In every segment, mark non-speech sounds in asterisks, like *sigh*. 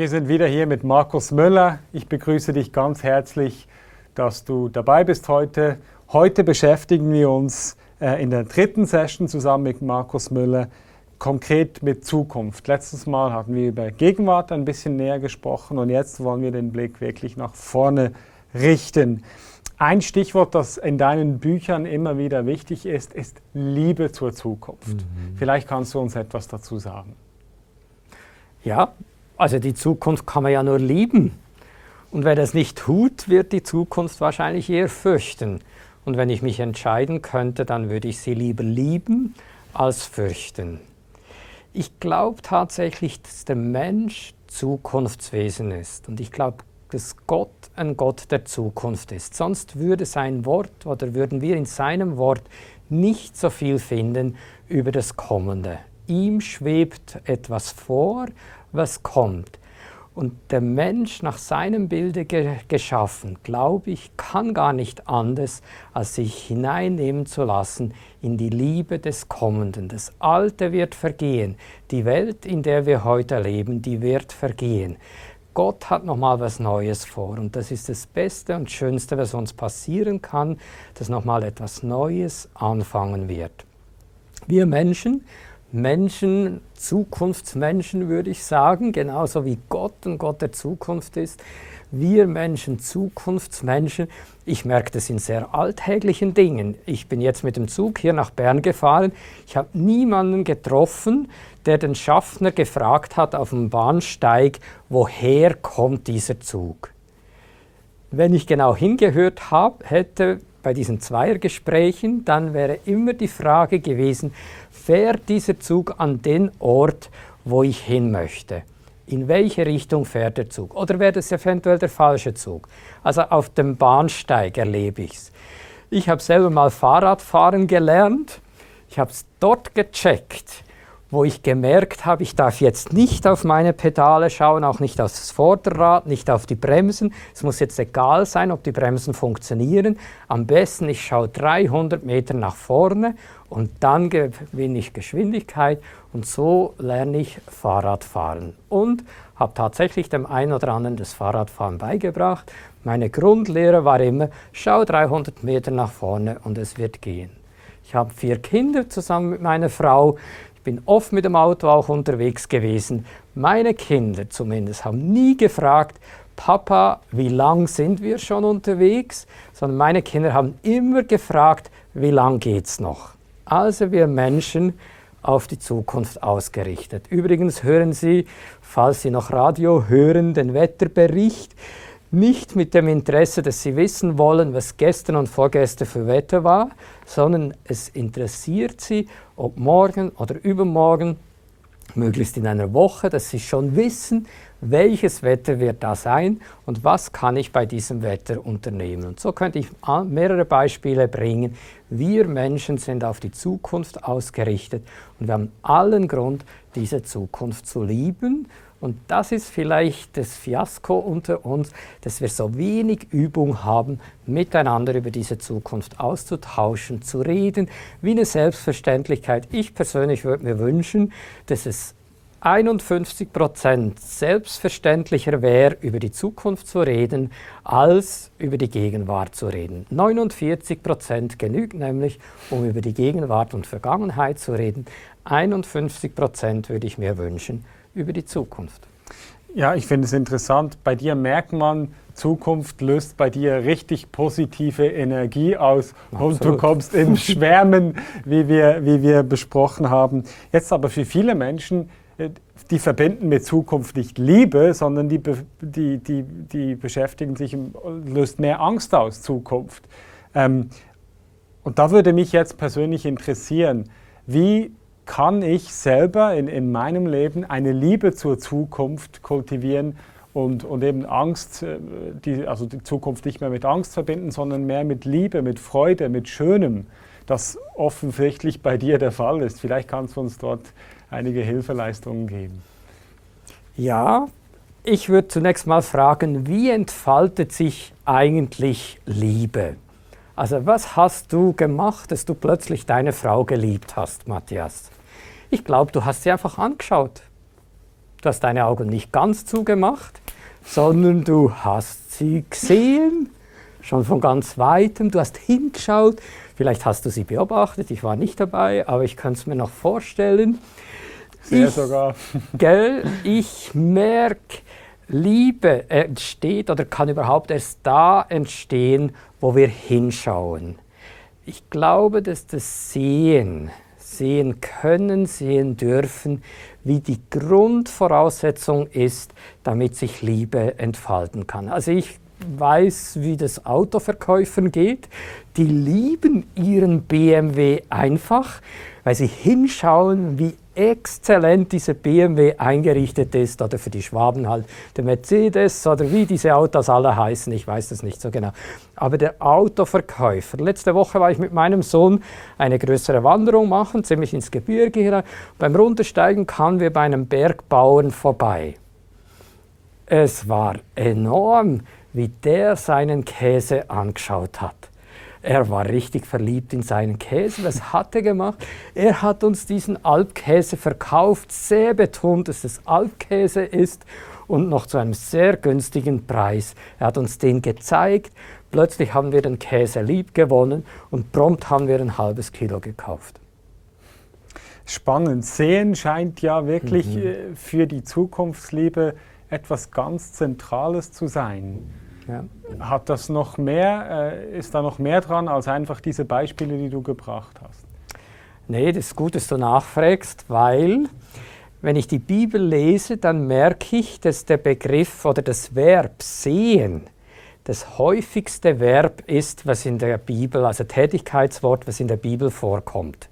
Wir sind wieder hier mit Markus Müller. Ich begrüße dich ganz herzlich, dass du dabei bist heute. Heute beschäftigen wir uns äh, in der dritten Session zusammen mit Markus Müller konkret mit Zukunft. Letztes Mal hatten wir über Gegenwart ein bisschen näher gesprochen und jetzt wollen wir den Blick wirklich nach vorne richten. Ein Stichwort, das in deinen Büchern immer wieder wichtig ist, ist Liebe zur Zukunft. Mhm. Vielleicht kannst du uns etwas dazu sagen. Ja, also die Zukunft kann man ja nur lieben. Und wer das nicht tut, wird die Zukunft wahrscheinlich eher fürchten. Und wenn ich mich entscheiden könnte, dann würde ich sie lieber lieben als fürchten. Ich glaube tatsächlich, dass der Mensch Zukunftswesen ist. Und ich glaube, dass Gott ein Gott der Zukunft ist. Sonst würde sein Wort oder würden wir in seinem Wort nicht so viel finden über das Kommende. Ihm schwebt etwas vor, was kommt. Und der Mensch nach seinem Bilde ge geschaffen, glaube ich, kann gar nicht anders, als sich hineinnehmen zu lassen in die Liebe des Kommenden. Das Alte wird vergehen. Die Welt, in der wir heute leben, die wird vergehen. Gott hat nochmal was Neues vor und das ist das Beste und Schönste, was uns passieren kann, dass nochmal etwas Neues anfangen wird. Wir Menschen Menschen, Zukunftsmenschen würde ich sagen, genauso wie Gott ein Gott der Zukunft ist. Wir Menschen, Zukunftsmenschen, ich merke das in sehr alltäglichen Dingen. Ich bin jetzt mit dem Zug hier nach Bern gefahren. Ich habe niemanden getroffen, der den Schaffner gefragt hat auf dem Bahnsteig, woher kommt dieser Zug. Wenn ich genau hingehört habe, hätte bei diesen Zweiergesprächen, dann wäre immer die Frage gewesen, fährt dieser Zug an den Ort, wo ich hin möchte? In welche Richtung fährt der Zug? Oder wäre das eventuell der falsche Zug? Also auf dem Bahnsteig erlebe ich es. Ich habe selber mal Fahrradfahren gelernt. Ich habe es dort gecheckt wo ich gemerkt habe, ich darf jetzt nicht auf meine Pedale schauen, auch nicht auf das Vorderrad, nicht auf die Bremsen. Es muss jetzt egal sein, ob die Bremsen funktionieren. Am besten, ich schaue 300 Meter nach vorne und dann gewinne ich Geschwindigkeit und so lerne ich Fahrradfahren. Und habe tatsächlich dem einen oder anderen das Fahrradfahren beigebracht. Meine Grundlehre war immer, schau 300 Meter nach vorne und es wird gehen. Ich habe vier Kinder zusammen mit meiner Frau. Ich bin oft mit dem Auto auch unterwegs gewesen. Meine Kinder zumindest haben nie gefragt, Papa, wie lang sind wir schon unterwegs? Sondern meine Kinder haben immer gefragt, wie lang geht's noch? Also wir Menschen auf die Zukunft ausgerichtet. Übrigens hören Sie, falls Sie noch Radio hören, den Wetterbericht nicht mit dem Interesse, dass Sie wissen wollen, was gestern und vorgestern für Wetter war, sondern es interessiert Sie, ob morgen oder übermorgen, möglichst in einer Woche, dass Sie schon wissen, welches Wetter wird da sein und was kann ich bei diesem Wetter unternehmen. Und so könnte ich mehrere Beispiele bringen. Wir Menschen sind auf die Zukunft ausgerichtet und wir haben allen Grund, diese Zukunft zu lieben und das ist vielleicht das Fiasko unter uns, dass wir so wenig Übung haben, miteinander über diese Zukunft auszutauschen, zu reden, wie eine Selbstverständlichkeit. Ich persönlich würde mir wünschen, dass es 51 Prozent selbstverständlicher wäre, über die Zukunft zu reden, als über die Gegenwart zu reden. 49 Prozent genügt nämlich, um über die Gegenwart und Vergangenheit zu reden. 51 Prozent würde ich mir wünschen, über die Zukunft. Ja, ich finde es interessant. Bei dir merkt man, Zukunft löst bei dir richtig positive Energie aus Absolut. und du kommst in *laughs* Schwärmen, wie wir, wie wir besprochen haben. Jetzt aber für viele Menschen, äh, die verbinden mit Zukunft nicht Liebe, sondern die, die, die, die beschäftigen sich, löst mehr Angst aus, Zukunft. Ähm, und da würde mich jetzt persönlich interessieren, wie kann ich selber in, in meinem Leben eine Liebe zur Zukunft kultivieren und, und eben Angst, äh, die, also die Zukunft nicht mehr mit Angst verbinden, sondern mehr mit Liebe, mit Freude, mit Schönem, das offensichtlich bei dir der Fall ist. Vielleicht kannst du uns dort einige Hilfeleistungen geben. Ja, ich würde zunächst mal fragen, wie entfaltet sich eigentlich Liebe? Also was hast du gemacht, dass du plötzlich deine Frau geliebt hast, Matthias? Ich glaube, du hast sie einfach angeschaut. Du hast deine Augen nicht ganz zugemacht, sondern du hast sie gesehen, schon von ganz weitem. Du hast hingeschaut, vielleicht hast du sie beobachtet, ich war nicht dabei, aber ich kann es mir noch vorstellen. Sehr ich, sogar. *laughs* Gell, ich merke, Liebe entsteht oder kann überhaupt erst da entstehen, wo wir hinschauen. Ich glaube, dass das Sehen, sehen können, sehen dürfen, wie die Grundvoraussetzung ist, damit sich Liebe entfalten kann. Also ich weiß, wie das Autoverkäufern geht. Die lieben ihren BMW einfach, weil sie hinschauen, wie exzellent diese BMW eingerichtet ist oder für die Schwaben halt der Mercedes oder wie diese Autos alle heißen, ich weiß das nicht so genau. Aber der Autoverkäufer, letzte Woche war ich mit meinem Sohn eine größere Wanderung machen, ziemlich ins Gebirge hinein. Beim Runtersteigen kamen wir bei einem Bergbauern vorbei. Es war enorm, wie der seinen Käse angeschaut hat. Er war richtig verliebt in seinen Käse. Was hat er gemacht? Er hat uns diesen Alpkäse verkauft, sehr betont, dass es Alpkäse ist und noch zu einem sehr günstigen Preis. Er hat uns den gezeigt. Plötzlich haben wir den Käse lieb gewonnen und prompt haben wir ein halbes Kilo gekauft. Spannend. Sehen scheint ja wirklich mhm. Äh, für die Zukunftsliebe etwas ganz Zentrales zu sein. Ja. Hat das noch mehr, äh, ist da noch mehr dran als einfach diese Beispiele, die du gebracht hast? Nee, das ist gut, dass du nachfragst, weil wenn ich die Bibel lese, dann merke ich, dass der Begriff oder das Verb sehen das häufigste Verb ist, was in der Bibel, also Tätigkeitswort, was in der Bibel vorkommt.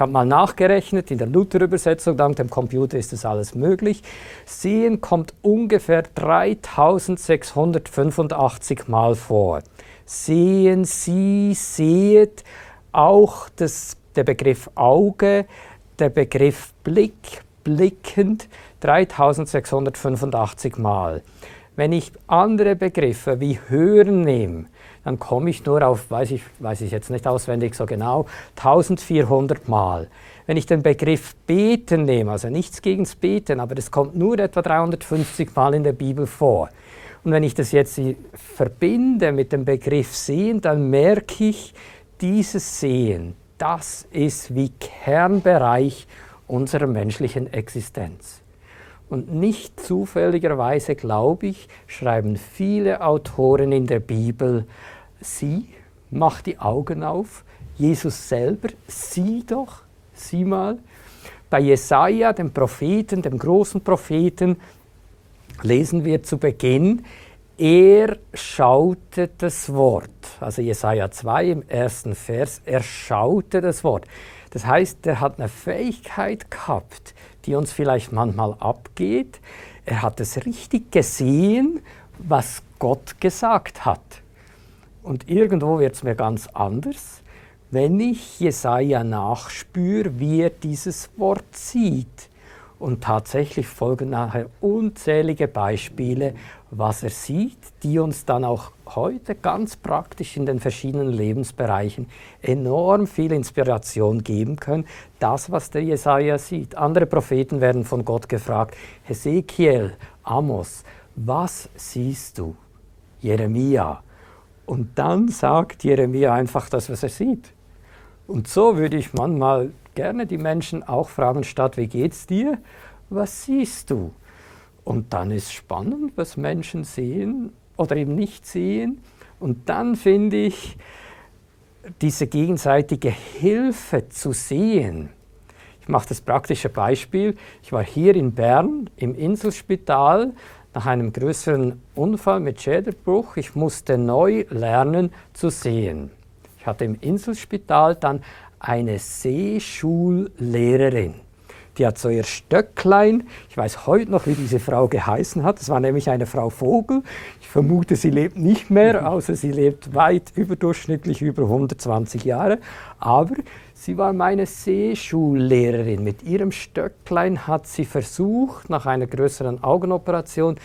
Ich habe mal nachgerechnet, in der Luther-Übersetzung, dank dem Computer ist das alles möglich. Sehen kommt ungefähr 3685 Mal vor. Sehen, Sie, seht, auch das, der Begriff Auge, der Begriff Blick, blickend, 3685 Mal. Wenn ich andere Begriffe wie hören nehme, dann komme ich nur auf, weiß ich, weiß ich jetzt nicht auswendig so genau, 1400 Mal. Wenn ich den Begriff beten nehme, also nichts gegen das Beten, aber das kommt nur etwa 350 Mal in der Bibel vor. Und wenn ich das jetzt verbinde mit dem Begriff sehen, dann merke ich, dieses Sehen, das ist wie Kernbereich unserer menschlichen Existenz. Und nicht zufälligerweise, glaube ich, schreiben viele Autoren in der Bibel, sieh, mach die Augen auf, Jesus selber, sieh doch, sieh mal. Bei Jesaja, dem Propheten, dem großen Propheten, lesen wir zu Beginn, er schaute das Wort. Also Jesaja 2 im ersten Vers, er schaute das Wort. Das heißt, er hat eine Fähigkeit gehabt, die uns vielleicht manchmal abgeht. Er hat es richtig gesehen, was Gott gesagt hat. Und irgendwo wird es mir ganz anders, wenn ich Jesaja nachspüre, wie er dieses Wort sieht. Und tatsächlich folgen nachher unzählige Beispiele, was er sieht, die uns dann auch heute ganz praktisch in den verschiedenen Lebensbereichen enorm viel Inspiration geben können. Das, was der Jesaja sieht. Andere Propheten werden von Gott gefragt: Hesekiel, Amos, was siehst du? Jeremia. Und dann sagt Jeremia einfach das, was er sieht. Und so würde ich manchmal gerne die Menschen auch fragen, statt wie geht's dir? Was siehst du? Und dann ist spannend, was Menschen sehen oder eben nicht sehen. Und dann finde ich diese gegenseitige Hilfe zu sehen. Ich mache das praktische Beispiel. Ich war hier in Bern im Inselspital nach einem größeren Unfall mit Schädelbruch. Ich musste neu lernen zu sehen. Ich hatte im Inselspital dann eine Seeschullehrerin. Die hat so ihr Stöcklein, ich weiß heute noch, wie diese Frau geheißen hat, das war nämlich eine Frau Vogel. Ich vermute, sie lebt nicht mehr, außer sie lebt weit überdurchschnittlich über 120 Jahre. Aber sie war meine Seeschullehrerin. Mit ihrem Stöcklein hat sie versucht, nach einer größeren Augenoperation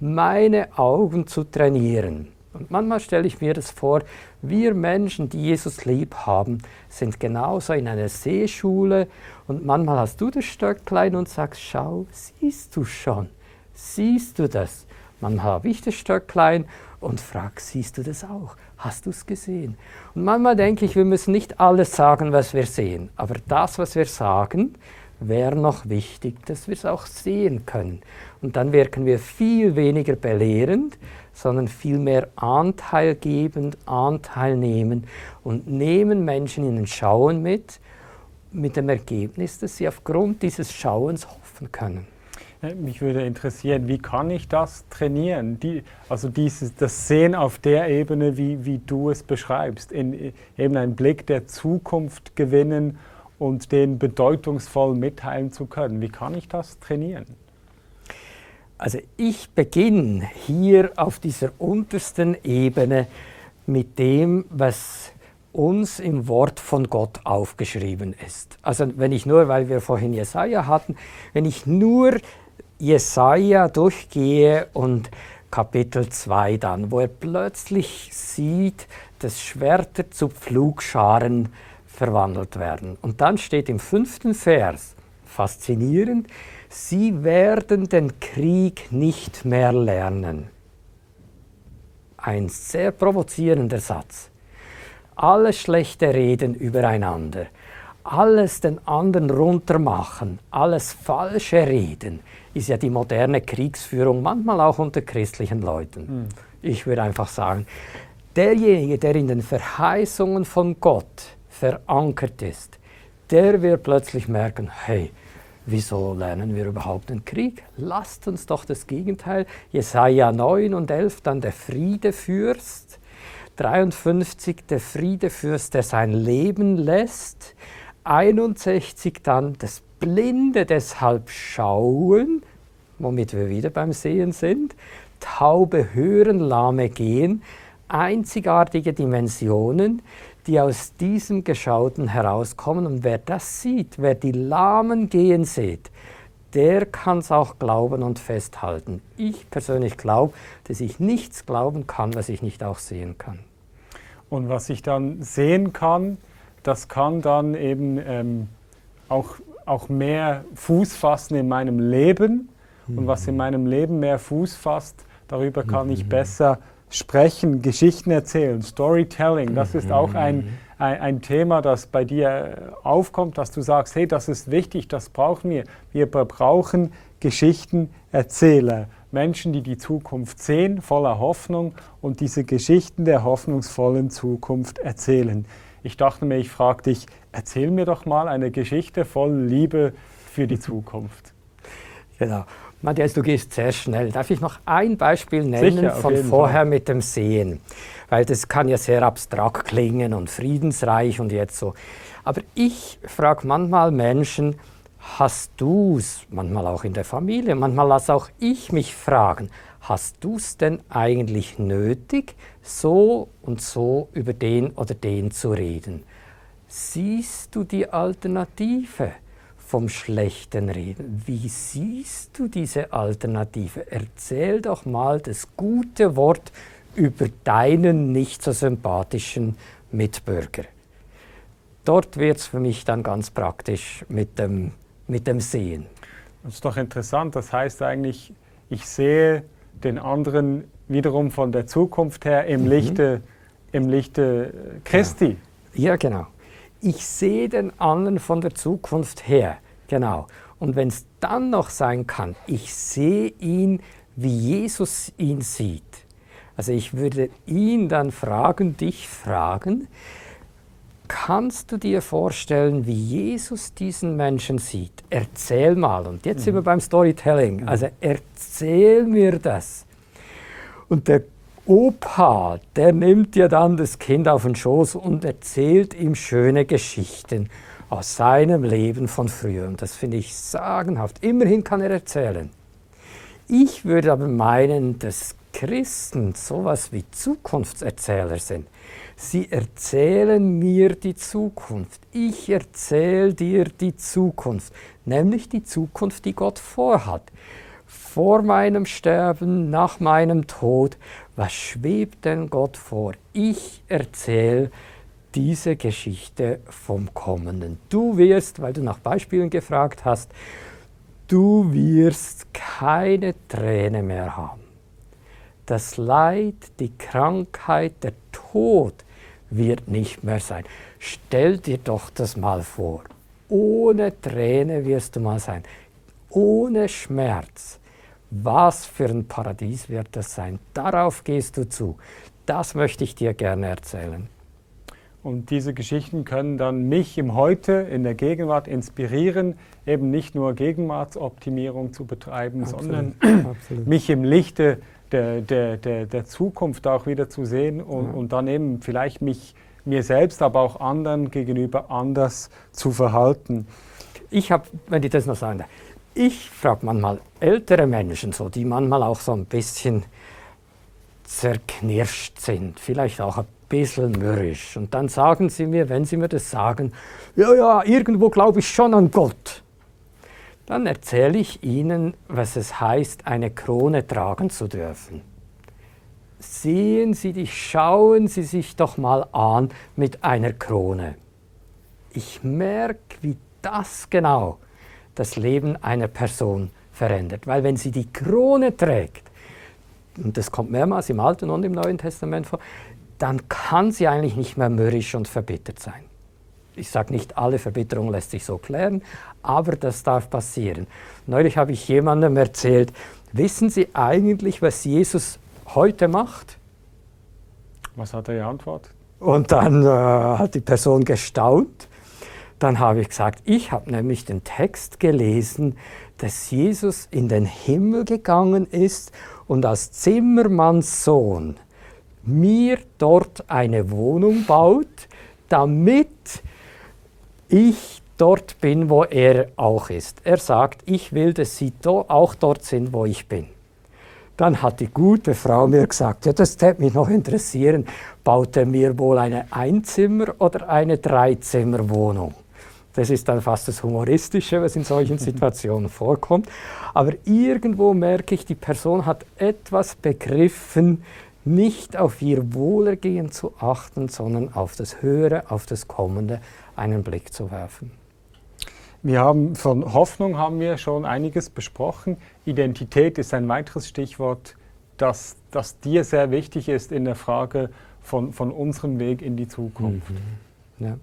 meine Augen zu trainieren. Und manchmal stelle ich mir das vor, wir Menschen, die Jesus lieb haben, sind genauso in einer Seeschule und manchmal hast du das Stöcklein und sagst, schau, siehst du schon, siehst du das? Manchmal habe ich das Stöcklein und frage, siehst du das auch? Hast du es gesehen? Und manchmal denke ich, wir müssen nicht alles sagen, was wir sehen, aber das, was wir sagen, wäre noch wichtig, dass wir es auch sehen können. Und dann wirken wir viel weniger belehrend, sondern vielmehr anteilgebend, anteilnehmend und nehmen Menschen in den Schauen mit, mit dem Ergebnis, dass sie aufgrund dieses Schauens hoffen können. Mich würde interessieren, wie kann ich das trainieren? Die, also dieses, das Sehen auf der Ebene, wie, wie du es beschreibst, in, eben einen Blick der Zukunft gewinnen und den bedeutungsvoll mitteilen zu können. Wie kann ich das trainieren? Also ich beginne hier auf dieser untersten Ebene mit dem, was uns im Wort von Gott aufgeschrieben ist. Also wenn ich nur, weil wir vorhin Jesaja hatten, wenn ich nur Jesaja durchgehe und Kapitel 2 dann, wo er plötzlich sieht, dass Schwerter zu Pflugscharen verwandelt werden. Und dann steht im fünften Vers, faszinierend, Sie werden den Krieg nicht mehr lernen. Ein sehr provozierender Satz. Alles schlechte Reden übereinander, alles den anderen runtermachen, alles falsche Reden, ist ja die moderne Kriegsführung, manchmal auch unter christlichen Leuten. Mhm. Ich würde einfach sagen, derjenige, der in den Verheißungen von Gott verankert ist, der wird plötzlich merken, hey, Wieso lernen wir überhaupt den Krieg? Lasst uns doch das Gegenteil. Jesaja 9 und 11, dann der Friedefürst. 53, der Friedefürst, der sein Leben lässt. 61, dann das Blinde deshalb schauen, womit wir wieder beim Sehen sind. Taube hören, Lahme gehen. Einzigartige Dimensionen die aus diesem Geschauten herauskommen. Und wer das sieht, wer die Lahmen gehen sieht, der kann es auch glauben und festhalten. Ich persönlich glaube, dass ich nichts glauben kann, was ich nicht auch sehen kann. Und was ich dann sehen kann, das kann dann eben ähm, auch, auch mehr Fuß fassen in meinem Leben. Mhm. Und was in mhm. meinem Leben mehr Fuß fasst, darüber kann mhm. ich besser Sprechen, Geschichten erzählen, Storytelling, das ist auch ein, mhm. ein, ein, Thema, das bei dir aufkommt, dass du sagst, hey, das ist wichtig, das brauchen wir. Wir brauchen Geschichtenerzähler, Menschen, die die Zukunft sehen, voller Hoffnung und diese Geschichten der hoffnungsvollen Zukunft erzählen. Ich dachte mir, ich frage dich, erzähl mir doch mal eine Geschichte voll Liebe für die Zukunft. Genau. Matthias, du gehst sehr schnell. Darf ich noch ein Beispiel nennen Sicher, von vorher Fall. mit dem Sehen? Weil das kann ja sehr abstrakt klingen und friedensreich und jetzt so. Aber ich frage manchmal Menschen, hast du es, manchmal auch in der Familie, manchmal lasse auch ich mich fragen, hast du es denn eigentlich nötig, so und so über den oder den zu reden? Siehst du die Alternative? vom schlechten Reden. Wie siehst du diese Alternative? Erzähl doch mal das gute Wort über deinen nicht so sympathischen Mitbürger. Dort wird es für mich dann ganz praktisch mit dem, mit dem Sehen. Das ist doch interessant. Das heißt eigentlich, ich sehe den anderen wiederum von der Zukunft her im mhm. Lichte, im Lichte Christi. Ja, ja genau. Ich sehe den anderen von der Zukunft her. Genau. Und wenn es dann noch sein kann, ich sehe ihn, wie Jesus ihn sieht. Also ich würde ihn dann fragen, dich fragen, kannst du dir vorstellen, wie Jesus diesen Menschen sieht? Erzähl mal. Und jetzt mhm. sind wir mhm. beim Storytelling. Mhm. Also erzähl mir das. Und der Opa, der nimmt ja dann das Kind auf den Schoß und erzählt ihm schöne Geschichten aus seinem Leben von früher. Und das finde ich sagenhaft. Immerhin kann er erzählen. Ich würde aber meinen, dass Christen sowas wie Zukunftserzähler sind. Sie erzählen mir die Zukunft. Ich erzähle dir die Zukunft, nämlich die Zukunft, die Gott vorhat vor meinem Sterben, nach meinem Tod, Was schwebt denn Gott vor? Ich erzähle diese Geschichte vom Kommenden. Du wirst, weil du nach Beispielen gefragt hast, du wirst keine Träne mehr haben. Das Leid, die Krankheit, der Tod wird nicht mehr sein. Stell dir doch das mal vor. Ohne Träne wirst du mal sein. Ohne Schmerz. Was für ein Paradies wird das sein? Darauf gehst du zu. Das möchte ich dir gerne erzählen. Und diese Geschichten können dann mich im Heute, in der Gegenwart inspirieren, eben nicht nur Gegenwartsoptimierung zu betreiben, Absolut. sondern *clears throat* Absolut. mich im Lichte der, der, der, der, Zukunft auch wieder zu sehen und, und dann eben vielleicht mich mir selbst, aber auch anderen gegenüber anders zu verhalten. Ich habe, wenn ich das noch sagen darf, ich frage manchmal ältere Menschen, so, die manchmal auch so ein bisschen zerknirscht sind, vielleicht auch ein bisschen mürrisch. Und dann sagen sie mir, wenn sie mir das sagen, ja, ja, irgendwo glaube ich schon an Gott. Dann erzähle ich ihnen, was es heißt, eine Krone tragen zu dürfen. Sehen Sie dich, schauen Sie sich doch mal an mit einer Krone. Ich merke, wie das genau das Leben einer Person verändert. Weil wenn sie die Krone trägt, und das kommt mehrmals im Alten und im Neuen Testament vor, dann kann sie eigentlich nicht mehr mürrisch und verbittert sein. Ich sage nicht, alle Verbitterung lässt sich so klären, aber das darf passieren. Neulich habe ich jemandem erzählt, wissen Sie eigentlich, was Jesus heute macht? Was hat er geantwortet? Und dann äh, hat die Person gestaunt. Dann habe ich gesagt, ich habe nämlich den Text gelesen, dass Jesus in den Himmel gegangen ist und als Zimmermannssohn mir dort eine Wohnung baut, damit ich dort bin, wo er auch ist. Er sagt, ich will, dass Sie auch dort sind, wo ich bin. Dann hat die gute Frau mir gesagt, ja, das täte mich noch interessieren, baut er mir wohl eine Einzimmer- oder eine Dreizimmerwohnung? Das ist dann fast das Humoristische, was in solchen *laughs* Situationen vorkommt. Aber irgendwo merke ich, die Person hat etwas begriffen, nicht auf ihr Wohlergehen zu achten, sondern auf das Höhere, auf das Kommende einen Blick zu werfen. Wir haben von Hoffnung haben wir schon einiges besprochen. Identität ist ein weiteres Stichwort, das, das dir sehr wichtig ist in der Frage von, von unserem Weg in die Zukunft. Mhm. Ja.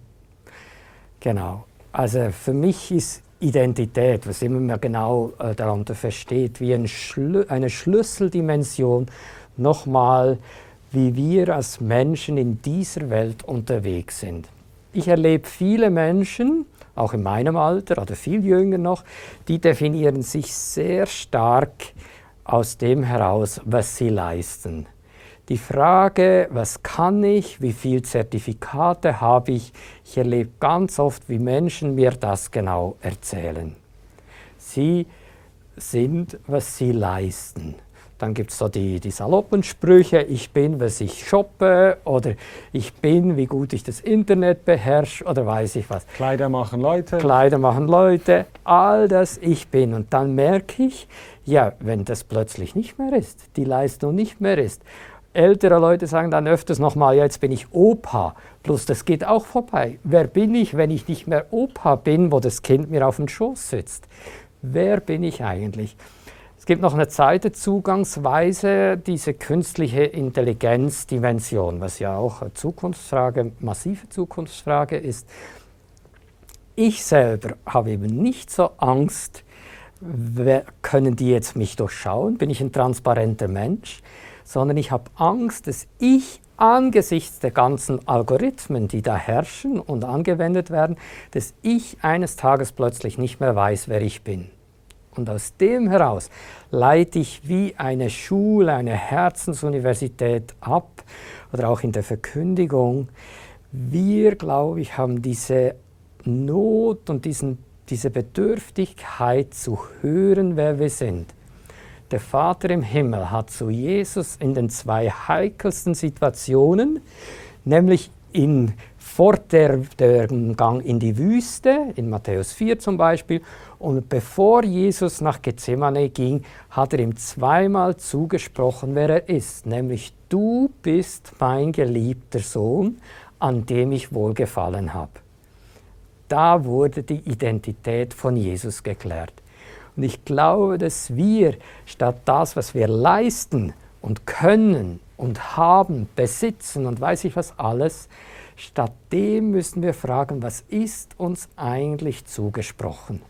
Genau. Also für mich ist Identität, was immer man genau äh, darunter versteht, wie ein Schlü eine Schlüsseldimension nochmal, wie wir als Menschen in dieser Welt unterwegs sind. Ich erlebe viele Menschen, auch in meinem Alter oder viel jünger noch, die definieren sich sehr stark aus dem heraus, was sie leisten. Die Frage, was kann ich, wie viele Zertifikate habe ich, ich erlebe ganz oft, wie Menschen mir das genau erzählen. Sie sind, was sie leisten. Dann gibt es so die, die saloppen Sprüche, ich bin, was ich shoppe oder ich bin, wie gut ich das Internet beherrsche oder weiß ich was. Kleider machen Leute. Kleider machen Leute, all das ich bin. Und dann merke ich, ja, wenn das plötzlich nicht mehr ist, die Leistung nicht mehr ist. Ältere Leute sagen dann öfters nochmal, ja, jetzt bin ich Opa. Plus, das geht auch vorbei. Wer bin ich, wenn ich nicht mehr Opa bin, wo das Kind mir auf dem Schoß sitzt? Wer bin ich eigentlich? Es gibt noch eine zweite Zugangsweise, diese künstliche Intelligenzdimension, was ja auch eine Zukunftsfrage, massive Zukunftsfrage ist. Ich selber habe eben nicht so Angst, können die jetzt mich durchschauen? Bin ich ein transparenter Mensch? Sondern ich habe Angst, dass ich angesichts der ganzen Algorithmen, die da herrschen und angewendet werden, dass ich eines Tages plötzlich nicht mehr weiß, wer ich bin. Und aus dem heraus leite ich wie eine Schule, eine Herzensuniversität ab oder auch in der Verkündigung. Wir, glaube ich, haben diese Not und diesen, diese Bedürftigkeit zu hören, wer wir sind. Der Vater im Himmel hat zu Jesus in den zwei heikelsten Situationen, nämlich in vor der, Gang in die Wüste, in Matthäus 4 zum Beispiel, und bevor Jesus nach Gethsemane ging, hat er ihm zweimal zugesprochen, wer er ist, nämlich du bist mein geliebter Sohn, an dem ich wohlgefallen habe. Da wurde die Identität von Jesus geklärt. Und ich glaube, dass wir statt das, was wir leisten und können und haben, besitzen und weiß ich was alles, statt dem müssen wir fragen, was ist uns eigentlich zugesprochen?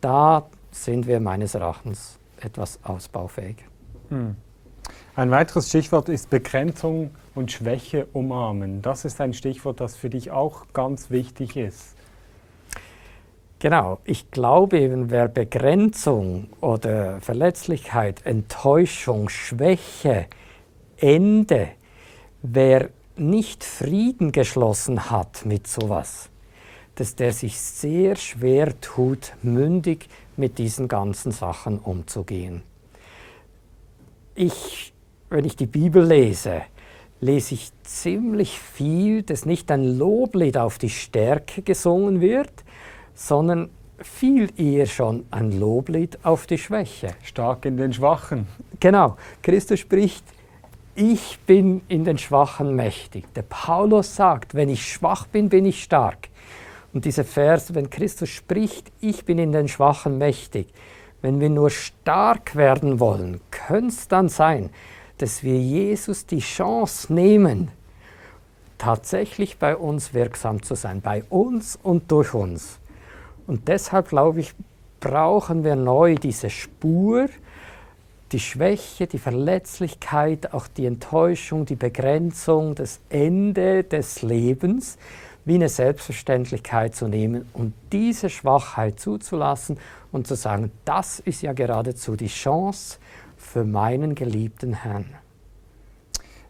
Da sind wir meines Erachtens etwas ausbaufähig. Hm. Ein weiteres Stichwort ist Begrenzung und Schwäche umarmen. Das ist ein Stichwort, das für dich auch ganz wichtig ist. Genau, ich glaube eben, wer Begrenzung oder Verletzlichkeit, Enttäuschung, Schwäche, Ende, wer nicht Frieden geschlossen hat mit sowas, dass der sich sehr schwer tut, mündig mit diesen ganzen Sachen umzugehen. Ich, wenn ich die Bibel lese, lese ich ziemlich viel, dass nicht ein Loblied auf die Stärke gesungen wird, sondern viel eher schon ein Loblied auf die Schwäche. Stark in den Schwachen. Genau. Christus spricht, ich bin in den Schwachen mächtig. Der Paulus sagt, wenn ich schwach bin, bin ich stark. Und dieser Vers, wenn Christus spricht, ich bin in den Schwachen mächtig, wenn wir nur stark werden wollen, könnte es dann sein, dass wir Jesus die Chance nehmen, tatsächlich bei uns wirksam zu sein, bei uns und durch uns. Und deshalb glaube ich, brauchen wir neu diese Spur, die Schwäche, die Verletzlichkeit, auch die Enttäuschung, die Begrenzung, das Ende des Lebens wie eine Selbstverständlichkeit zu nehmen und diese Schwachheit zuzulassen und zu sagen, das ist ja geradezu die Chance für meinen geliebten Herrn.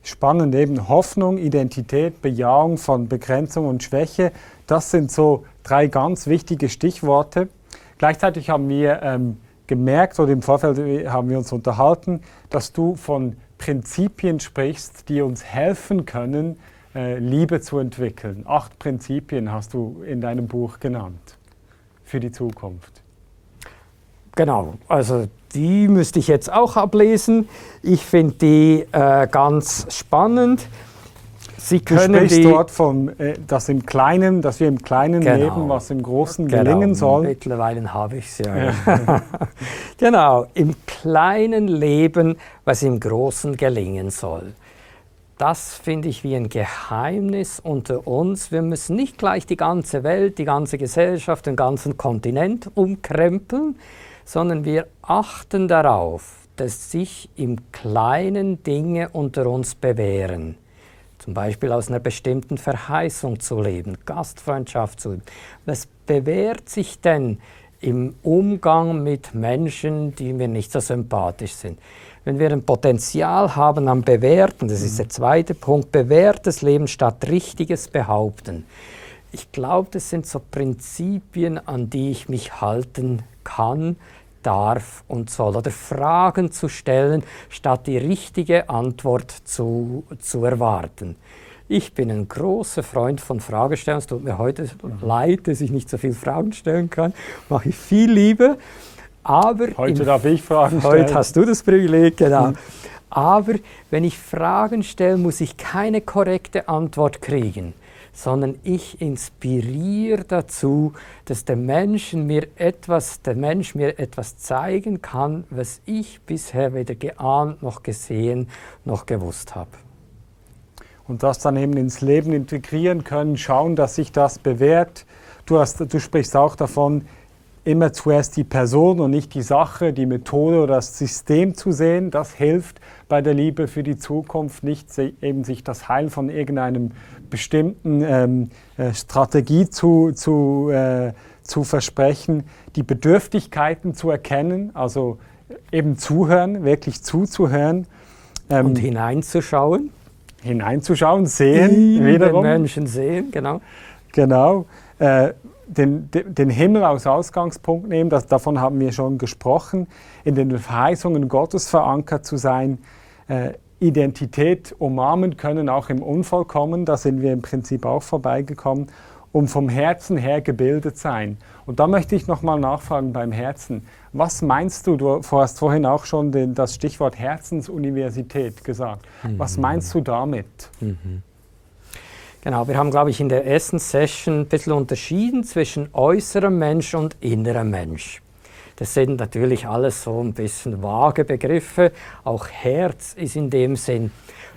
Spannend eben Hoffnung, Identität, Bejahung von Begrenzung und Schwäche. Das sind so drei ganz wichtige Stichworte. Gleichzeitig haben wir ähm, gemerkt oder im Vorfeld haben wir uns unterhalten, dass du von Prinzipien sprichst, die uns helfen können, äh, Liebe zu entwickeln. Acht Prinzipien hast du in deinem Buch genannt für die Zukunft. Genau, also die müsste ich jetzt auch ablesen. Ich finde die äh, ganz spannend. Sie können du sprichst dort von, äh, dass im Kleinen, dass wir im Kleinen genau. leben, was im Großen genau. gelingen soll. Mittlerweile habe ich es ja. ja. *laughs* genau, im Kleinen leben, was im Großen gelingen soll. Das finde ich wie ein Geheimnis unter uns. Wir müssen nicht gleich die ganze Welt, die ganze Gesellschaft, den ganzen Kontinent umkrempeln, sondern wir achten darauf, dass sich im Kleinen Dinge unter uns bewähren. Zum Beispiel aus einer bestimmten Verheißung zu leben, Gastfreundschaft zu leben. Was bewährt sich denn im Umgang mit Menschen, die mir nicht so sympathisch sind? Wenn wir ein Potenzial haben am Bewerten, das ist der zweite Punkt, bewährtes Leben statt richtiges Behaupten. Ich glaube, das sind so Prinzipien, an die ich mich halten kann, darf und soll. Oder Fragen zu stellen, statt die richtige Antwort zu, zu erwarten. Ich bin ein großer Freund von Fragestellen. Es tut mir heute mhm. leid, dass ich nicht so viele Fragen stellen kann. Mache ich viel lieber. Aber heute darf ich Fragen stellen. Heute hast du das Privileg, genau. Mhm. Aber wenn ich Fragen stelle, muss ich keine korrekte Antwort kriegen, sondern ich inspiriere dazu, dass der Mensch mir etwas, der Mensch mir etwas zeigen kann, was ich bisher weder geahnt noch gesehen noch gewusst habe. Und das dann eben ins Leben integrieren können, schauen, dass sich das bewährt. Du, hast, du sprichst auch davon, immer zuerst die Person und nicht die Sache, die Methode oder das System zu sehen. Das hilft bei der Liebe für die Zukunft, nicht eben sich das Heil von irgendeinem bestimmten ähm, äh, Strategie zu, zu, äh, zu versprechen, die Bedürftigkeiten zu erkennen, also eben zuhören, wirklich zuzuhören. Ähm, und hineinzuschauen. Hineinzuschauen, sehen, In wiederum. Den Menschen sehen, genau. Genau. Äh, den, den Himmel als Ausgangspunkt nehmen, das, davon haben wir schon gesprochen, in den Verheißungen Gottes verankert zu sein, äh, Identität umarmen können, auch im Unvollkommen, da sind wir im Prinzip auch vorbeigekommen, um vom Herzen her gebildet sein. Und da möchte ich nochmal nachfragen beim Herzen. Was meinst du, du hast vorhin auch schon den, das Stichwort Herzensuniversität gesagt. Mhm. Was meinst du damit? Mhm. Genau, wir haben, glaube ich, in der ersten Session ein bisschen unterschieden zwischen äußerem Mensch und innerem Mensch. Das sind natürlich alles so ein bisschen vage Begriffe. Auch Herz ist in dem Sinn.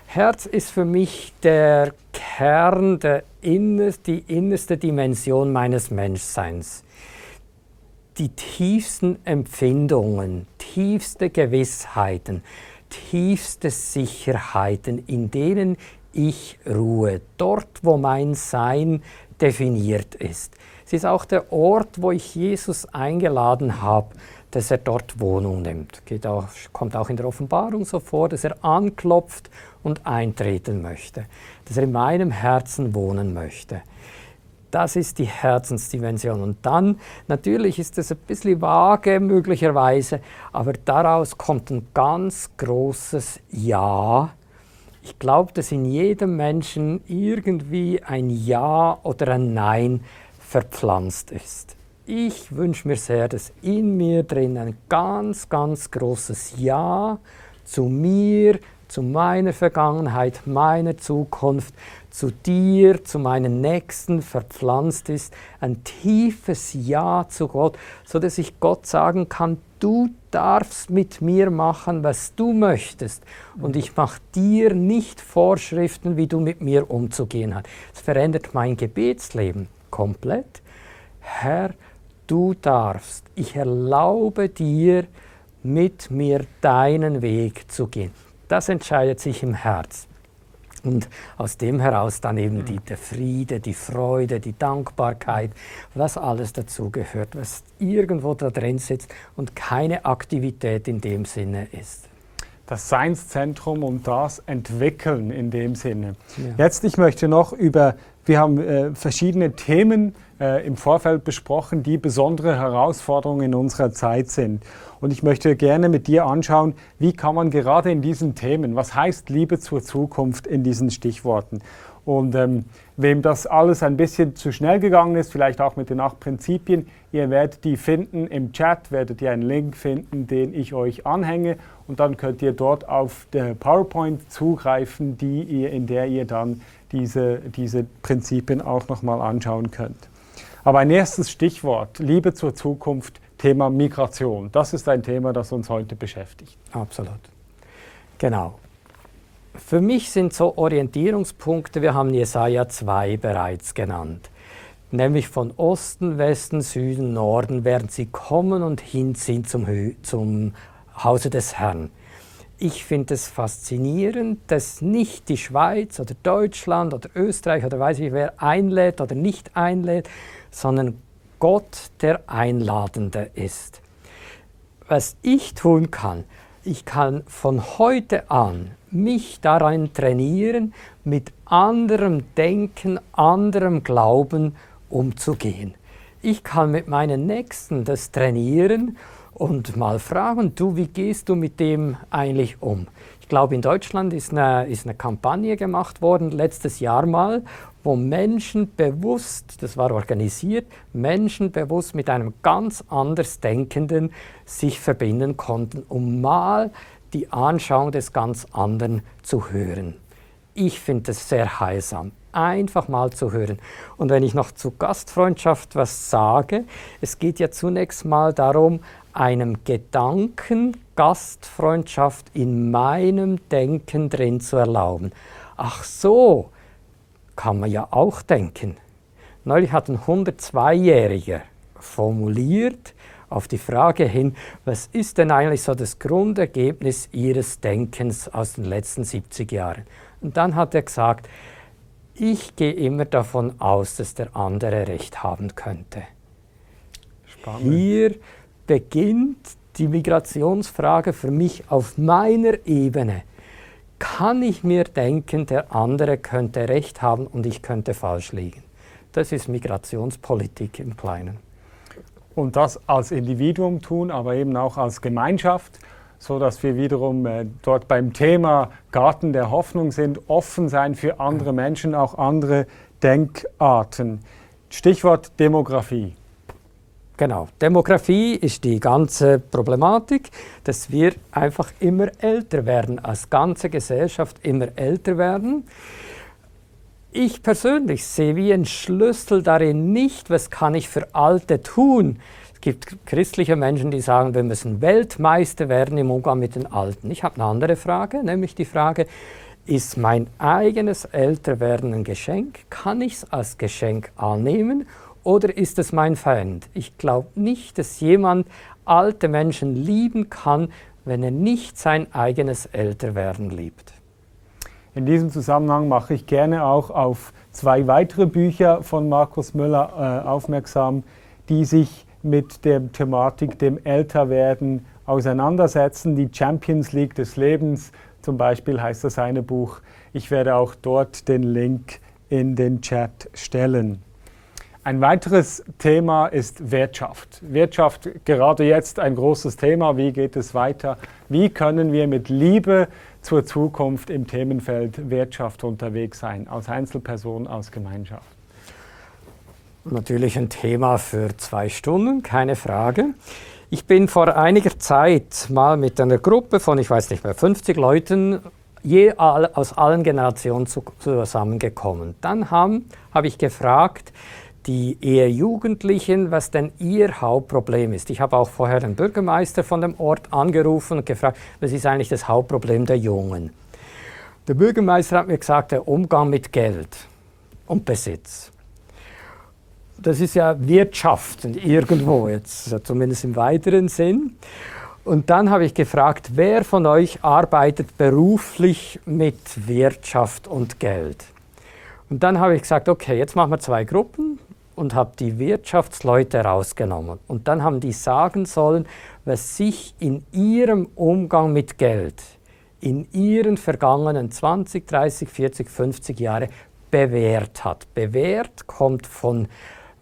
Herz ist für mich der Kern, der innerste, die innerste Dimension meines Menschseins die tiefsten Empfindungen, tiefste Gewissheiten, tiefste Sicherheiten, in denen ich ruhe, dort, wo mein Sein definiert ist. Es ist auch der Ort, wo ich Jesus eingeladen habe, dass er dort Wohnung nimmt. Auch, kommt auch in der Offenbarung so vor, dass er anklopft und eintreten möchte, dass er in meinem Herzen wohnen möchte. Das ist die Herzensdimension. Und dann, natürlich ist das ein bisschen vage möglicherweise, aber daraus kommt ein ganz großes Ja. Ich glaube, dass in jedem Menschen irgendwie ein Ja oder ein Nein verpflanzt ist. Ich wünsche mir sehr, dass in mir drin ein ganz, ganz großes Ja zu mir, zu meiner Vergangenheit, meiner Zukunft, zu dir, zu meinen Nächsten verpflanzt ist, ein tiefes Ja zu Gott, so dass ich Gott sagen kann, du darfst mit mir machen, was du möchtest. Und ich mache dir nicht Vorschriften, wie du mit mir umzugehen hast. Es verändert mein Gebetsleben komplett. Herr, du darfst. Ich erlaube dir, mit mir deinen Weg zu gehen. Das entscheidet sich im Herz. Und aus dem heraus dann eben die, der Friede, die Freude, die Dankbarkeit, was alles dazugehört, was irgendwo da drin sitzt und keine Aktivität in dem Sinne ist. Das Seinszentrum und das Entwickeln in dem Sinne. Ja. Jetzt, ich möchte noch über, wir haben äh, verschiedene Themen äh, im Vorfeld besprochen, die besondere Herausforderungen in unserer Zeit sind. Und ich möchte gerne mit dir anschauen, wie kann man gerade in diesen Themen, was heißt Liebe zur Zukunft in diesen Stichworten? Und ähm, wem das alles ein bisschen zu schnell gegangen ist, vielleicht auch mit den acht Prinzipien, ihr werdet die finden im Chat, werdet ihr einen Link finden, den ich euch anhänge und dann könnt ihr dort auf der PowerPoint zugreifen, die ihr, in der ihr dann diese, diese Prinzipien auch nochmal anschauen könnt. Aber ein erstes Stichwort, Liebe zur Zukunft, Thema Migration. Das ist ein Thema, das uns heute beschäftigt. Absolut. Genau. Für mich sind so Orientierungspunkte, wir haben Jesaja 2 bereits genannt, nämlich von Osten, Westen, Süden, Norden werden sie kommen und hinziehen zum, zum Hause des Herrn. Ich finde es faszinierend, dass nicht die Schweiz oder Deutschland oder Österreich oder weiß ich wer einlädt oder nicht einlädt, sondern Gott der Einladende ist. Was ich tun kann, ich kann von heute an mich daran trainieren, mit anderem Denken, anderem Glauben umzugehen. Ich kann mit meinen Nächsten das trainieren und mal fragen, du, wie gehst du mit dem eigentlich um? Ich glaube, in Deutschland ist eine, ist eine Kampagne gemacht worden, letztes Jahr mal, wo Menschen bewusst, das war organisiert, Menschen bewusst mit einem ganz anders Denkenden sich verbinden konnten, um mal die Anschauung des ganz anderen zu hören. Ich finde es sehr heilsam, einfach mal zu hören. Und wenn ich noch zu Gastfreundschaft was sage, es geht ja zunächst mal darum, einem Gedanken Gastfreundschaft in meinem Denken drin zu erlauben. Ach so, kann man ja auch denken. Neulich hat ein 102-Jähriger formuliert auf die Frage hin, was ist denn eigentlich so das Grundergebnis Ihres Denkens aus den letzten 70 Jahren? Und dann hat er gesagt, ich gehe immer davon aus, dass der andere recht haben könnte. Spannend. Hier beginnt die Migrationsfrage für mich auf meiner Ebene kann ich mir denken, der andere könnte recht haben und ich könnte falsch liegen. Das ist Migrationspolitik im Kleinen. Und das als Individuum tun, aber eben auch als Gemeinschaft, so dass wir wiederum äh, dort beim Thema Garten der Hoffnung sind, offen sein für andere Menschen, auch andere Denkarten. Stichwort Demografie. Genau. Demografie ist die ganze Problematik, dass wir einfach immer älter werden, als ganze Gesellschaft immer älter werden. Ich persönlich sehe wie ein Schlüssel darin nicht, was kann ich für Alte tun. Es gibt christliche Menschen, die sagen, wir müssen Weltmeister werden im Umgang mit den Alten. Ich habe eine andere Frage, nämlich die Frage, ist mein eigenes Älterwerden ein Geschenk? Kann ich es als Geschenk annehmen oder ist es mein Feind? Ich glaube nicht, dass jemand alte Menschen lieben kann, wenn er nicht sein eigenes Älterwerden liebt. In diesem Zusammenhang mache ich gerne auch auf zwei weitere Bücher von Markus Müller äh, aufmerksam, die sich mit der Thematik dem Älterwerden auseinandersetzen. Die Champions League des Lebens zum Beispiel heißt das eine Buch. Ich werde auch dort den Link in den Chat stellen. Ein weiteres Thema ist Wirtschaft. Wirtschaft gerade jetzt ein großes Thema. Wie geht es weiter? Wie können wir mit Liebe zur Zukunft im Themenfeld Wirtschaft unterwegs sein, als Einzelperson, als Gemeinschaft? Natürlich ein Thema für zwei Stunden, keine Frage. Ich bin vor einiger Zeit mal mit einer Gruppe von, ich weiß nicht mehr, 50 Leuten je aus allen Generationen zusammengekommen. Dann habe hab ich gefragt, die eher Jugendlichen, was denn ihr Hauptproblem ist. Ich habe auch vorher den Bürgermeister von dem Ort angerufen und gefragt, was ist eigentlich das Hauptproblem der Jungen. Der Bürgermeister hat mir gesagt, der Umgang mit Geld und Besitz. Das ist ja Wirtschaft irgendwo jetzt, zumindest im weiteren Sinn. Und dann habe ich gefragt, wer von euch arbeitet beruflich mit Wirtschaft und Geld? Und dann habe ich gesagt, okay, jetzt machen wir zwei Gruppen und habe die Wirtschaftsleute rausgenommen. Und dann haben die sagen sollen, was sich in ihrem Umgang mit Geld in ihren vergangenen 20, 30, 40, 50 Jahre bewährt hat. Bewährt kommt von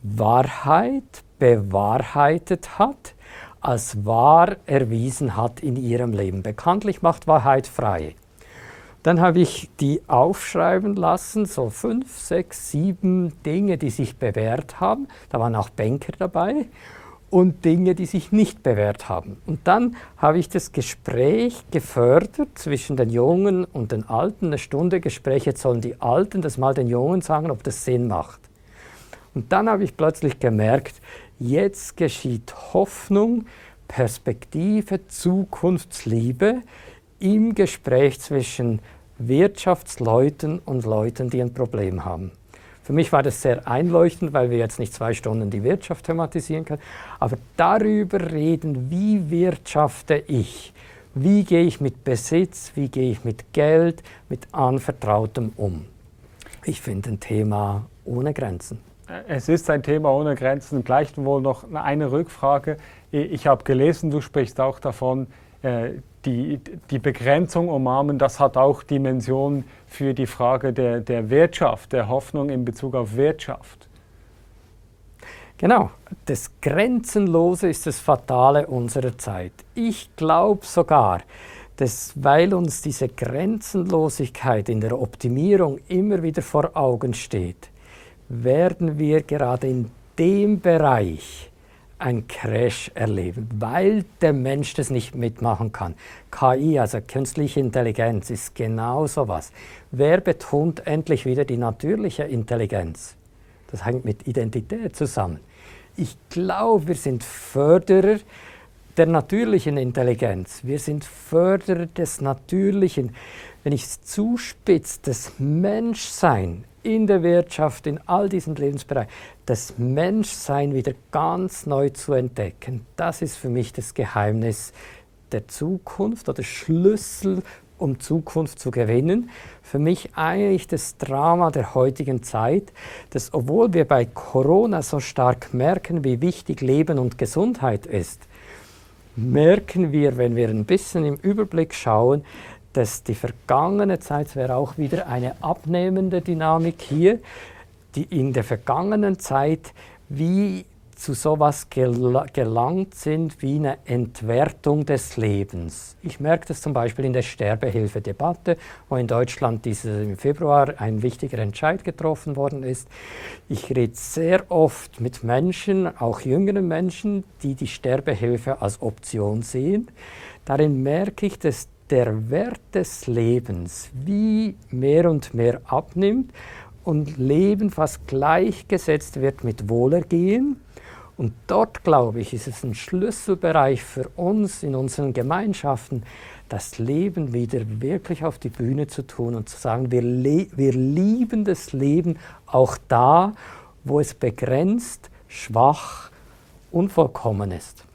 Wahrheit, bewahrheitet hat, als wahr erwiesen hat in ihrem Leben. Bekanntlich macht Wahrheit frei. Dann habe ich die aufschreiben lassen, so fünf, sechs, sieben Dinge, die sich bewährt haben. Da waren auch Banker dabei und Dinge, die sich nicht bewährt haben. Und dann habe ich das Gespräch gefördert zwischen den Jungen und den Alten. Eine Stunde Gespräch, jetzt sollen die Alten das mal den Jungen sagen, ob das Sinn macht. Und dann habe ich plötzlich gemerkt, jetzt geschieht Hoffnung, Perspektive, Zukunftsliebe im Gespräch zwischen Wirtschaftsleuten und Leuten, die ein Problem haben. Für mich war das sehr einleuchtend, weil wir jetzt nicht zwei Stunden die Wirtschaft thematisieren können, aber darüber reden, wie wirtschafte ich, wie gehe ich mit Besitz, wie gehe ich mit Geld, mit Anvertrautem um. Ich finde ein Thema ohne Grenzen. Es ist ein Thema ohne Grenzen. Gleichwohl noch eine Rückfrage. Ich habe gelesen, du sprichst auch davon, die, die Begrenzung umarmen, das hat auch Dimension für die Frage der, der Wirtschaft, der Hoffnung in Bezug auf Wirtschaft. Genau, das Grenzenlose ist das Fatale unserer Zeit. Ich glaube sogar, dass weil uns diese Grenzenlosigkeit in der Optimierung immer wieder vor Augen steht, werden wir gerade in dem Bereich ein Crash erleben, weil der Mensch das nicht mitmachen kann. KI, also künstliche Intelligenz, ist genau so was. Wer betont endlich wieder die natürliche Intelligenz? Das hängt mit Identität zusammen. Ich glaube, wir sind Förderer der natürlichen Intelligenz. Wir sind Förderer des Natürlichen. Wenn ich es zuspitze, das Menschsein in der Wirtschaft, in all diesen Lebensbereichen, das Menschsein wieder ganz neu zu entdecken. Das ist für mich das Geheimnis der Zukunft oder Schlüssel, um Zukunft zu gewinnen. Für mich eigentlich das Drama der heutigen Zeit, dass obwohl wir bei Corona so stark merken, wie wichtig Leben und Gesundheit ist, merken wir, wenn wir ein bisschen im Überblick schauen, dass die vergangene Zeit, es wäre auch wieder eine abnehmende Dynamik hier, die in der vergangenen Zeit wie zu sowas gel gelangt sind wie eine Entwertung des Lebens. Ich merke das zum Beispiel in der Sterbehilfedebatte, wo in Deutschland dieses, im Februar ein wichtiger Entscheid getroffen worden ist. Ich rede sehr oft mit Menschen, auch jüngeren Menschen, die die Sterbehilfe als Option sehen. Darin merke ich, dass der Wert des Lebens wie mehr und mehr abnimmt und Leben fast gleichgesetzt wird mit Wohlergehen und dort, glaube ich, ist es ein Schlüsselbereich für uns in unseren Gemeinschaften, das Leben wieder wirklich auf die Bühne zu tun und zu sagen, wir, wir lieben das Leben auch da, wo es begrenzt, schwach, unvollkommen ist.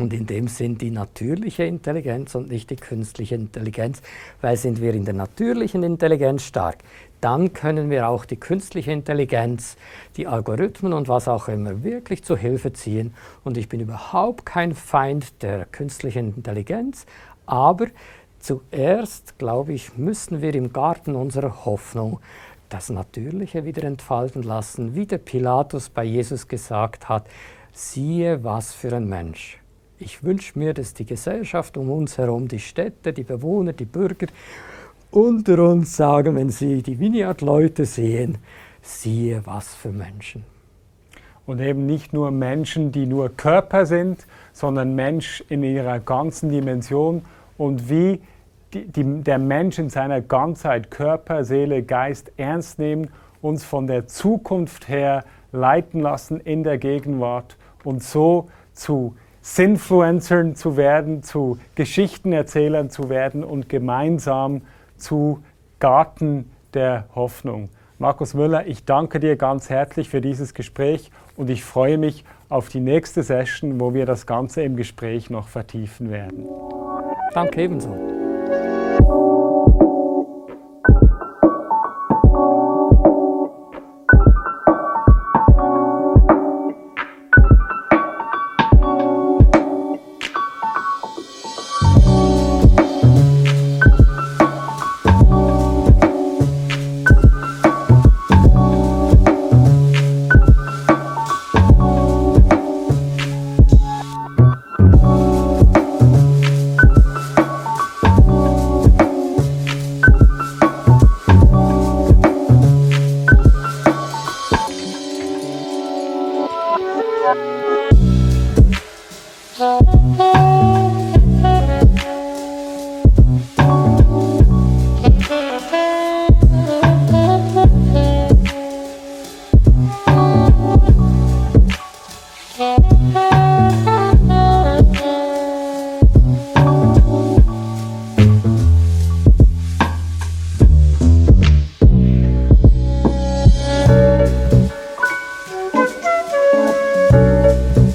Und in dem Sinn die natürliche Intelligenz und nicht die künstliche Intelligenz, weil sind wir in der natürlichen Intelligenz stark, dann können wir auch die künstliche Intelligenz, die Algorithmen und was auch immer wirklich zu Hilfe ziehen. Und ich bin überhaupt kein Feind der künstlichen Intelligenz, aber zuerst, glaube ich, müssen wir im Garten unserer Hoffnung das Natürliche wieder entfalten lassen, wie der Pilatus bei Jesus gesagt hat, siehe was für ein Mensch. Ich wünsche mir, dass die Gesellschaft um uns herum, die Städte, die Bewohner, die Bürger unter uns sagen, wenn sie die Vineyard-Leute sehen, siehe was für Menschen. Und eben nicht nur Menschen, die nur Körper sind, sondern Mensch in ihrer ganzen Dimension und wie die, die, der Mensch in seiner Ganzheit, Körper, Seele, Geist ernst nehmen, uns von der Zukunft her leiten lassen in der Gegenwart und so zu Sinfluencern zu werden, zu Geschichtenerzählern zu werden und gemeinsam zu Garten der Hoffnung. Markus Müller, ich danke dir ganz herzlich für dieses Gespräch und ich freue mich auf die nächste Session, wo wir das Ganze im Gespräch noch vertiefen werden. Danke ebenso.